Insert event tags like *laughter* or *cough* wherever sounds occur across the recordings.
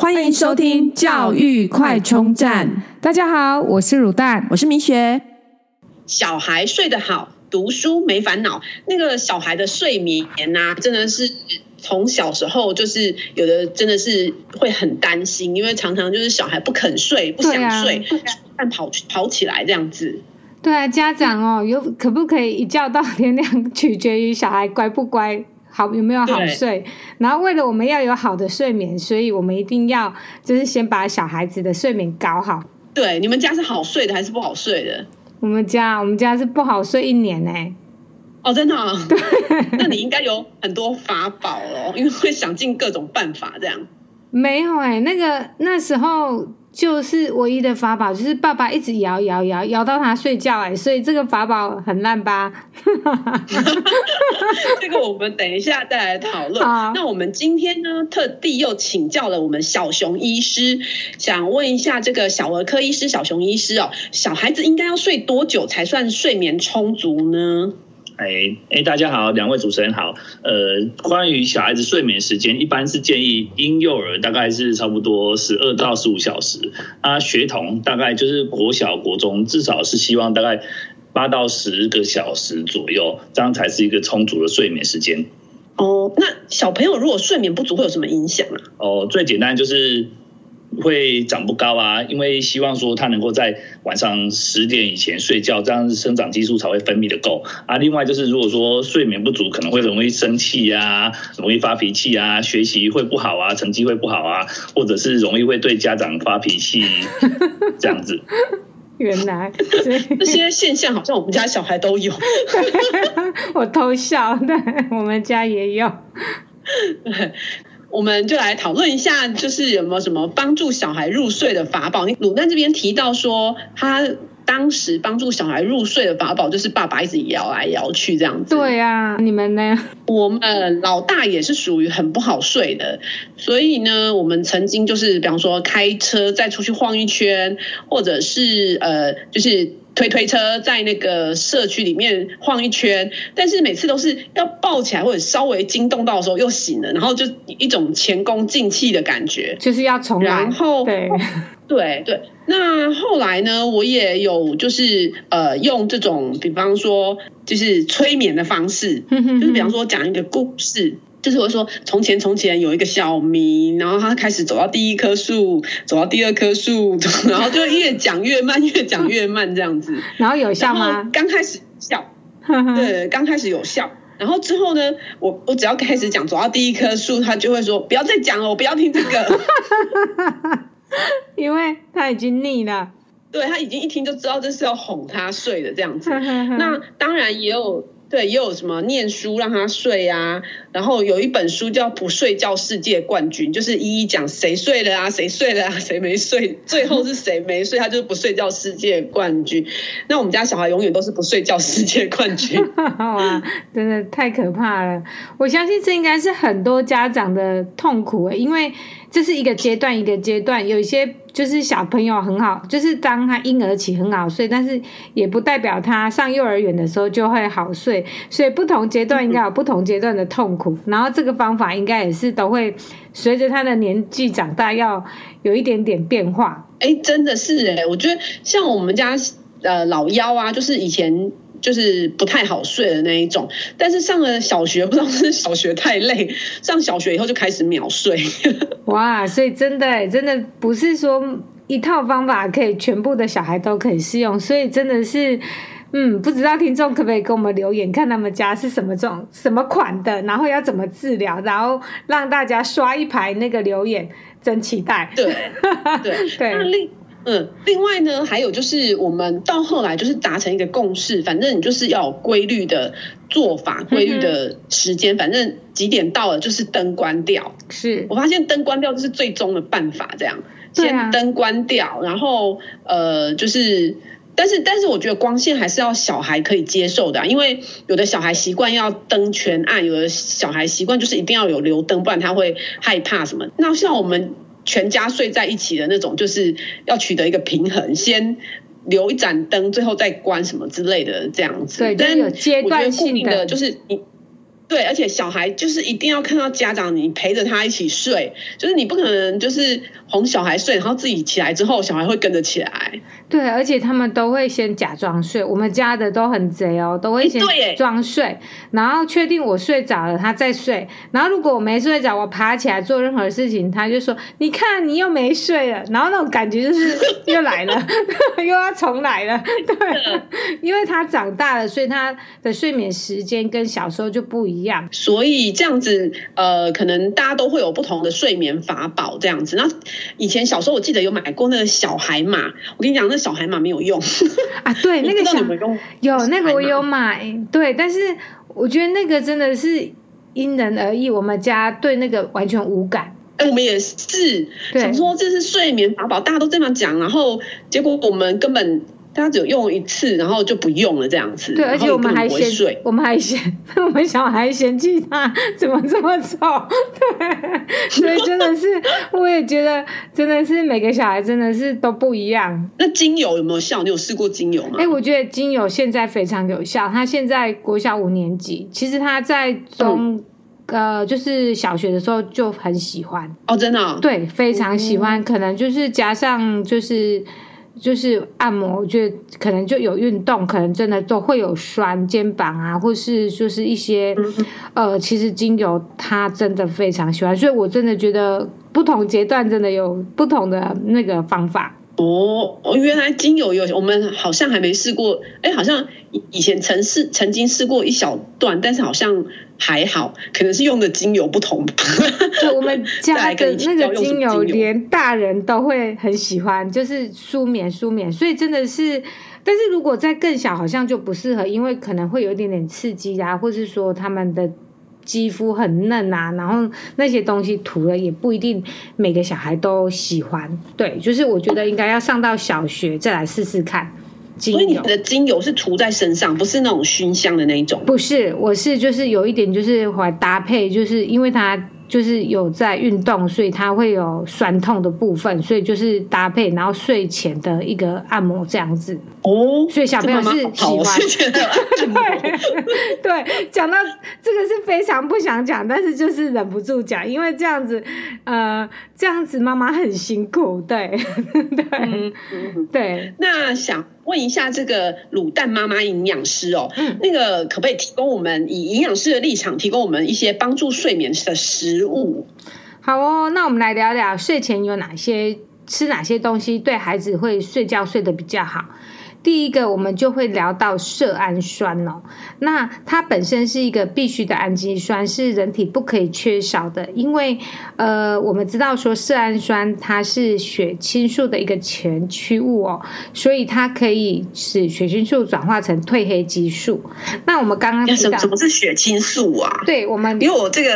欢迎收听教育快充站。大家好，我是乳蛋，我是米雪。小孩睡得好，读书没烦恼。那个小孩的睡眠啊，真的是从小时候就是有的，真的是会很担心，因为常常就是小孩不肯睡，不想睡，但、啊、跑跑起来这样子。对啊，家长哦，有可不可以一觉到天亮，取决于小孩乖不乖。好，有没有好睡？然后为了我们要有好的睡眠，所以我们一定要就是先把小孩子的睡眠搞好。对，你们家是好睡的还是不好睡的？我们家，我们家是不好睡一年呢、欸。哦，真的、哦？对。*laughs* 那你应该有很多法宝哦，因为会想尽各种办法这样。没有哎、欸，那个那时候。就是唯一的法宝，就是爸爸一直摇摇摇摇到他睡觉哎，所以这个法宝很烂吧？*laughs* 这个我们等一下再来讨论。好那我们今天呢，特地又请教了我们小熊医师，想问一下这个小儿科医师小熊医师哦，小孩子应该要睡多久才算睡眠充足呢？哎哎，大家好，两位主持人好。呃，关于小孩子睡眠时间，一般是建议婴幼儿大概是差不多十二到十五小时，啊，学童大概就是国小、国中，至少是希望大概八到十个小时左右，这样才是一个充足的睡眠时间。哦，那小朋友如果睡眠不足会有什么影响啊？哦，最简单就是。会长不高啊，因为希望说他能够在晚上十点以前睡觉，这样生长激素才会分泌的够啊。另外就是如果说睡眠不足，可能会容易生气啊，容易发脾气啊，学习会不好啊，成绩会不好啊，或者是容易会对家长发脾气 *laughs* 这样子。原来这些现象好像我们家小孩都有，*laughs* 我偷笑，对，我们家也有。*laughs* 我们就来讨论一下，就是有没有什么帮助小孩入睡的法宝？鲁蛋这边提到说，他当时帮助小孩入睡的法宝就是爸爸一直摇来摇去这样子。对啊，你们呢？我们老大也是属于很不好睡的，所以呢，我们曾经就是，比方说开车再出去晃一圈，或者是呃，就是。推推车在那个社区里面晃一圈，但是每次都是要抱起来或者稍微惊动到的时候又醒了，然后就一种前功尽弃的感觉，就是要重来。然后对 *laughs* 对对，那后来呢，我也有就是呃用这种，比方说就是催眠的方式，就是比方说讲一个故事。就是我说，从前从前有一个小明，然后他开始走到第一棵树，走到第二棵树，然后就越讲越慢，越讲越慢这样子。*laughs* 然后有效吗？刚开始笑，对，刚开始有效。然后之后呢，我我只要开始讲走到第一棵树，他就会说不要再讲了，我不要听这个，*laughs* 因为他已经腻了。对，他已经一听就知道这是要哄他睡的这样子。那当然也有。对，也有什么念书让他睡啊，然后有一本书叫《不睡觉世界冠军》，就是一一讲谁睡了啊，谁睡了啊，谁没睡，最后是谁没睡，他就是不睡觉世界冠军。那我们家小孩永远都是不睡觉世界冠军，*laughs* 哇，真的太可怕了！我相信这应该是很多家长的痛苦，因为这是一个阶段一个阶段，有一些。就是小朋友很好，就是当他婴儿期很好睡，但是也不代表他上幼儿园的时候就会好睡，所以不同阶段应该有不同阶段的痛苦，然后这个方法应该也是都会随着他的年纪长大要有一点点变化。哎，真的是哎，我觉得像我们家呃老幺啊，就是以前。就是不太好睡的那一种，但是上了小学，不知道是小学太累，上小学以后就开始秒睡。*laughs* *laughs* 哇，所以真的真的不是说一套方法可以全部的小孩都可以适用，所以真的是，嗯，不知道听众可不可以给我们留言，看他们家是什么种什么款的，然后要怎么治疗，然后让大家刷一排那个留言，真期待。对对对。*laughs* 嗯，另外呢，还有就是我们到后来就是达成一个共识，反正你就是要有规律的做法，规律的时间，反正几点到了就是灯关掉。是我发现灯关掉就是最终的办法，这样先灯关掉，然后呃，就是但是但是我觉得光线还是要小孩可以接受的，因为有的小孩习惯要灯全暗，有的小孩习惯就是一定要有留灯，不然他会害怕什么。那像我们。全家睡在一起的那种，就是要取得一个平衡，先留一盏灯，最后再关什么之类的这样子。对，但有阶段性的，就是你对，而且小孩就是一定要看到家长你陪着他一起睡，就是你不可能就是哄小孩睡，然后自己起来之后，小孩会跟着起来。对，而且他们都会先假装睡，我们家的都很贼哦，都会先装睡，然后确定我睡着了，他再睡。然后如果我没睡着，我爬起来做任何事情，他就说：“你看，你又没睡了。”然后那种感觉就是又来了，*laughs* 又要重来了。对，因为他长大了，所以他的睡眠时间跟小时候就不一样。所以这样子，呃，可能大家都会有不同的睡眠法宝这样子。那以前小时候我记得有买过那个小海马，我跟你讲那。小海马没有用 *laughs* 啊，对，那个小有那个我有买，对，但是我觉得那个真的是因人而异。我们家对那个完全无感，哎，我们也是想说这是睡眠法宝，大家都这么讲，然后结果我们根本。他只有用一次，然后就不用了，这样子。对，而且我们还嫌，我们还嫌，*laughs* 我们小孩嫌弃他怎么这么丑。对，*laughs* 所以真的是，我也觉得真的是每个小孩真的是都不一样。那精油有没有效？你有试过精油吗？哎、欸，我觉得精油现在非常有效。他现在国小五年级，其实他在中、嗯、呃，就是小学的时候就很喜欢哦，真的、哦，对，非常喜欢。嗯、可能就是加上就是。就是按摩，我觉得可能就有运动，可能真的都会有酸肩膀啊，或是就是一些呃，其实精油他真的非常喜欢，所以我真的觉得不同阶段真的有不同的那个方法。哦，哦，原来精油有，我们好像还没试过，哎，好像以前曾试曾经试过一小段，但是好像。还好，可能是用的精油不同吧。就我们家的那个 *laughs* 精油，连大人都会很喜欢，就是舒眠舒眠。所以真的是，但是如果在更小，好像就不适合，因为可能会有一点点刺激啊，或是说他们的肌肤很嫩啊，然后那些东西涂了也不一定每个小孩都喜欢。对，就是我觉得应该要上到小学再来试试看。所以你的精油是涂在身上，不是那种熏香的那一种？不是，我是就是有一点就是会搭配，就是因为它。就是有在运动，所以它会有酸痛的部分，所以就是搭配，然后睡前的一个按摩这样子。哦，所以小朋友是喜欢。对 *laughs* 对，讲到这个是非常不想讲，但是就是忍不住讲，因为这样子，呃，这样子妈妈很辛苦。对 *laughs* 对、嗯嗯、对。那想问一下这个卤蛋妈妈营养师哦，嗯，那个可不可以提供我们以营养师的立场，提供我们一些帮助睡眠的食？食物好哦，那我们来聊聊睡前有哪些吃哪些东西对孩子会睡觉睡得比较好。第一个，我们就会聊到色氨酸哦。那它本身是一个必须的氨基酸，是人体不可以缺少的。因为呃，我们知道说色氨酸它是血清素的一个前驱物哦，所以它可以使血清素转化成褪黑激素。那我们刚刚提到什么是血清素啊？对，我们因为我这个。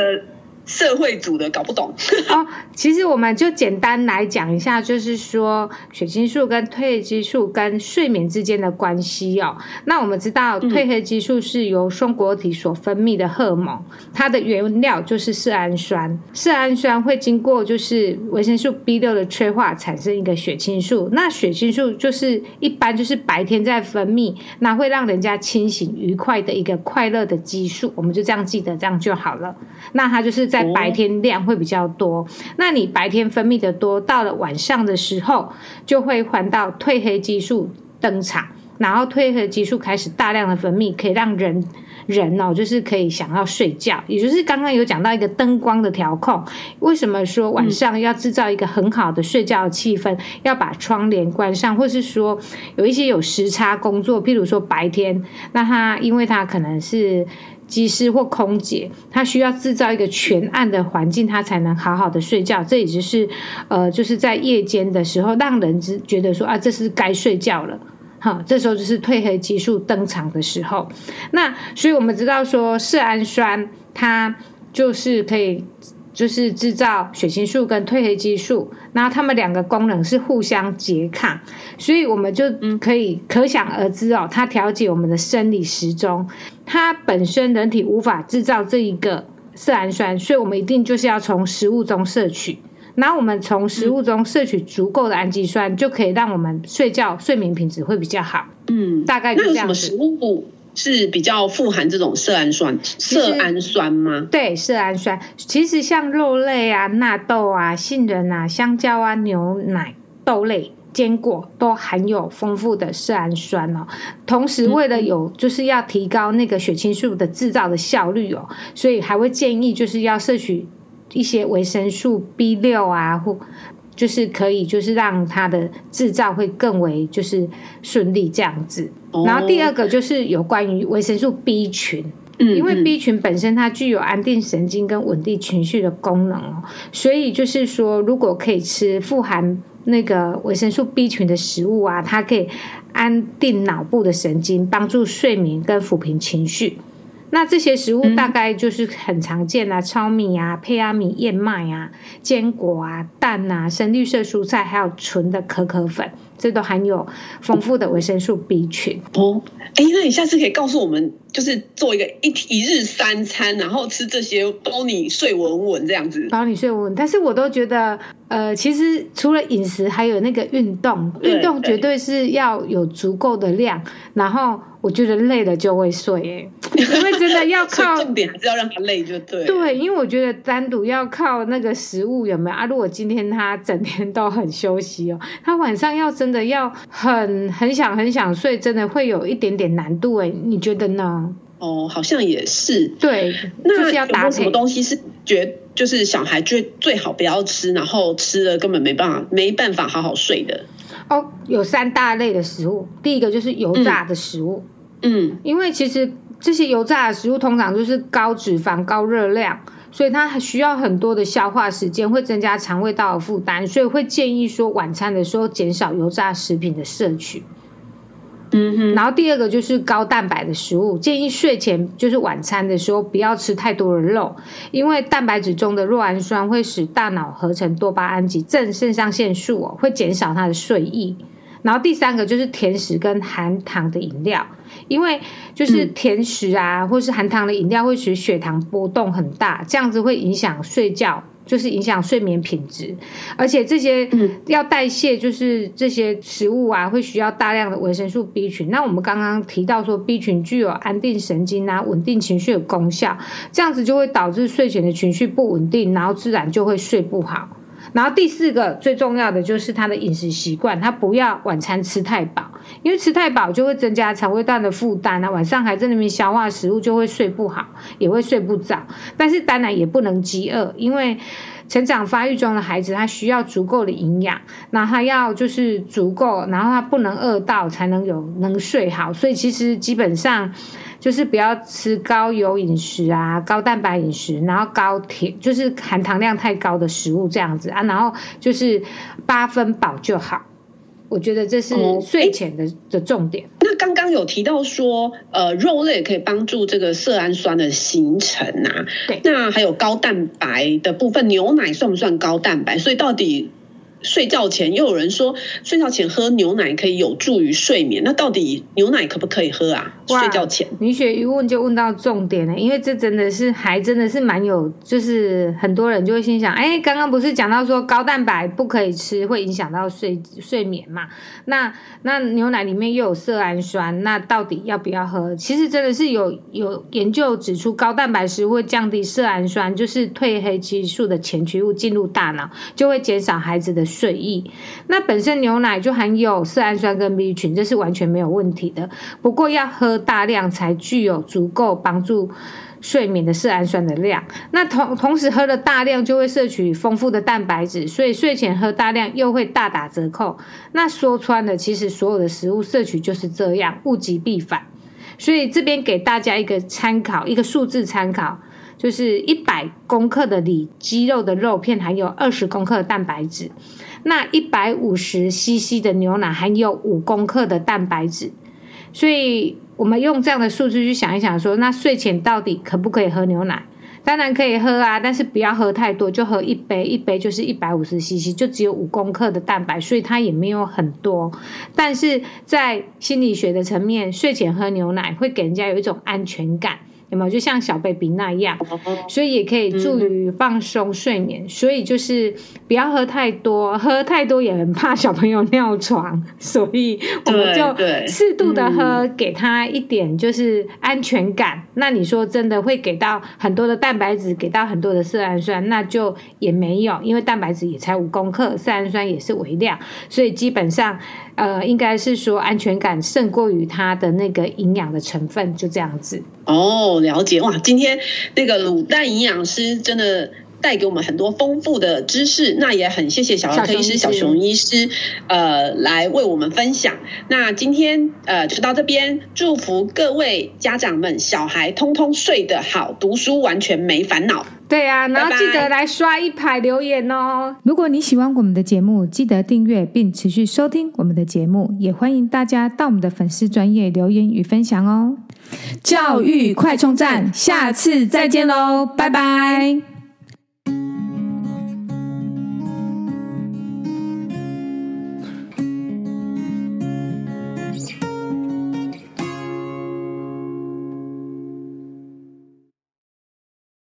社会组的搞不懂哦，其实我们就简单来讲一下，就是说血清素跟褪黑激素跟睡眠之间的关系哦。那我们知道褪黑激素是由松果体所分泌的荷尔蒙，它的原料就是色氨酸。色氨酸会经过就是维生素 B 六的催化，产生一个血清素。那血清素就是一般就是白天在分泌，那会让人家清醒愉快的一个快乐的激素。我们就这样记得，这样就好了。那它就是。在白天量会比较多，那你白天分泌的多，到了晚上的时候就会换到褪黑激素登场，然后褪黑激素开始大量的分泌，可以让人人哦，就是可以想要睡觉，也就是刚刚有讲到一个灯光的调控。为什么说晚上要制造一个很好的睡觉的气氛，要把窗帘关上，或是说有一些有时差工作，譬如说白天，那他因为他可能是。机师或空姐，他需要制造一个全暗的环境，他才能好好的睡觉。这也就是，呃，就是在夜间的时候，让人只觉得说啊，这是该睡觉了，哈，这时候就是褪黑激素登场的时候。那所以我们知道说，色氨酸它就是可以。就是制造血清素跟褪黑激素，然后它们两个功能是互相拮抗，所以我们就可以可想而知哦，它调节我们的生理时钟。它本身人体无法制造这一个色氨酸，所以我们一定就是要从食物中摄取。然后我们从食物中摄取足够的氨基酸，就可以让我们睡觉睡眠品质会比较好。嗯，大概就这样子。那有什么食物是比较富含这种色氨酸，色氨酸吗？对，色氨酸。其实像肉类啊、纳豆啊、杏仁啊、香蕉啊、牛奶、豆类、坚果都含有丰富的色氨酸哦。同时，为了有就是要提高那个血清素的制造的效率哦，所以还会建议就是要摄取一些维生素 B 六啊或。就是可以，就是让它的制造会更为就是顺利这样子。然后第二个就是有关于维生素 B 群，嗯，因为 B 群本身它具有安定神经跟稳定情绪的功能哦，所以就是说，如果可以吃富含那个维生素 B 群的食物啊，它可以安定脑部的神经，帮助睡眠跟抚平情绪。那这些食物大概就是很常见啊，糙米啊、胚芽米、燕麦啊、坚果啊、蛋啊、深绿色蔬菜，还有纯的可可粉，这都含有丰富的维生素 B 群。哦，哎，那你下次可以告诉我们，就是做一个一一日三餐，然后吃这些，包你睡稳稳这样子。包你睡稳稳，但是我都觉得，呃，其实除了饮食，还有那个运动，运动绝对是要有足够的量，然后。我觉得累了就会睡，哎，*laughs* 因为真的要靠重点还是要让他累就对。对，因为我觉得单独要靠那个食物有没有啊？如果今天他整天都很休息哦，他晚上要真的要很很想很想睡，真的会有一点点难度哎，你觉得呢？哦，好像也是。对，那就是要搭配。有没有什么东西是觉就是小孩最最好不要吃，然后吃了根本没办法没办法好好睡的？哦，有三大类的食物，第一个就是油炸的食物。嗯嗯，因为其实这些油炸的食物通常就是高脂肪、高热量，所以它需要很多的消化时间，会增加肠胃道的负担，所以会建议说晚餐的时候减少油炸食品的摄取。嗯哼，然后第二个就是高蛋白的食物，建议睡前就是晚餐的时候不要吃太多的肉，因为蛋白质中的酪氨酸会使大脑合成多巴胺及正肾上腺素哦，会减少它的睡意。然后第三个就是甜食跟含糖的饮料，因为就是甜食啊，或是含糖的饮料会使血糖波动很大，这样子会影响睡觉，就是影响睡眠品质。而且这些要代谢，就是这些食物啊，会需要大量的维生素 B 群。那我们刚刚提到说，B 群具有安定神经啊、稳定情绪的功效，这样子就会导致睡前的情绪不稳定，然后自然就会睡不好。然后第四个最重要的就是他的饮食习惯，他不要晚餐吃太饱，因为吃太饱就会增加肠胃道的负担啊，晚上还在那边消化食物，就会睡不好，也会睡不着。但是当然也不能饥饿，因为成长发育中的孩子他需要足够的营养，那他要就是足够，然后他不能饿到才能有能睡好。所以其实基本上。就是不要吃高油饮食啊，高蛋白饮食，然后高甜，就是含糖量太高的食物这样子啊，然后就是八分饱就好。我觉得这是睡前的、哦、的重点。那刚刚有提到说，呃，肉类可以帮助这个色氨酸的形成啊。对。那还有高蛋白的部分，牛奶算不算高蛋白？所以到底？睡觉前又有人说，睡觉前喝牛奶可以有助于睡眠，那到底牛奶可不可以喝啊？睡觉前，米雪一问就问到重点了，因为这真的是还真的是蛮有，就是很多人就会心想，哎，刚刚不是讲到说高蛋白不可以吃，会影响到睡睡眠嘛？那那牛奶里面又有色氨酸，那到底要不要喝？其实真的是有有研究指出，高蛋白食物会降低色氨酸，就是褪黑激素的前驱物进入大脑，就会减少孩子的。睡意，那本身牛奶就含有色氨酸跟 B 群，这是完全没有问题的。不过要喝大量才具有足够帮助睡眠的色氨酸的量。那同同时喝了大量就会摄取丰富的蛋白质，所以睡前喝大量又会大打折扣。那说穿了，其实所有的食物摄取就是这样，物极必反。所以这边给大家一个参考，一个数字参考，就是一百公克的里肌肉的肉片含有二十公克的蛋白质。那一百五十 CC 的牛奶含有五公克的蛋白质，所以我们用这样的数字去想一想说，说那睡前到底可不可以喝牛奶？当然可以喝啊，但是不要喝太多，就喝一杯，一杯就是一百五十 CC，就只有五公克的蛋白，所以它也没有很多。但是在心理学的层面，睡前喝牛奶会给人家有一种安全感。有没有？就像小 baby 那样，所以也可以助于放松睡眠。所以就是不要喝太多，喝太多也很怕小朋友尿床，所以我们就适度的喝，给他一点就是安全感。那你说真的会给到很多的蛋白质，给到很多的色氨酸，那就也没有，因为蛋白质也才五公克，色氨酸也是微量，所以基本上。呃，应该是说安全感胜过于它的那个营养的成分，就这样子。哦，了解哇！今天那个卤蛋营养师真的带给我们很多丰富的知识，那也很谢谢小儿科医师小熊医师，呃，来为我们分享。那今天呃就到这边，祝福各位家长们，小孩通通睡得好，读书完全没烦恼。对啊，然后记得来刷一排留言哦。如果你喜欢我们的节目，记得订阅并持续收听我们的节目，也欢迎大家到我们的粉丝专业留言与分享哦。教育快充站，下次再见喽，拜拜。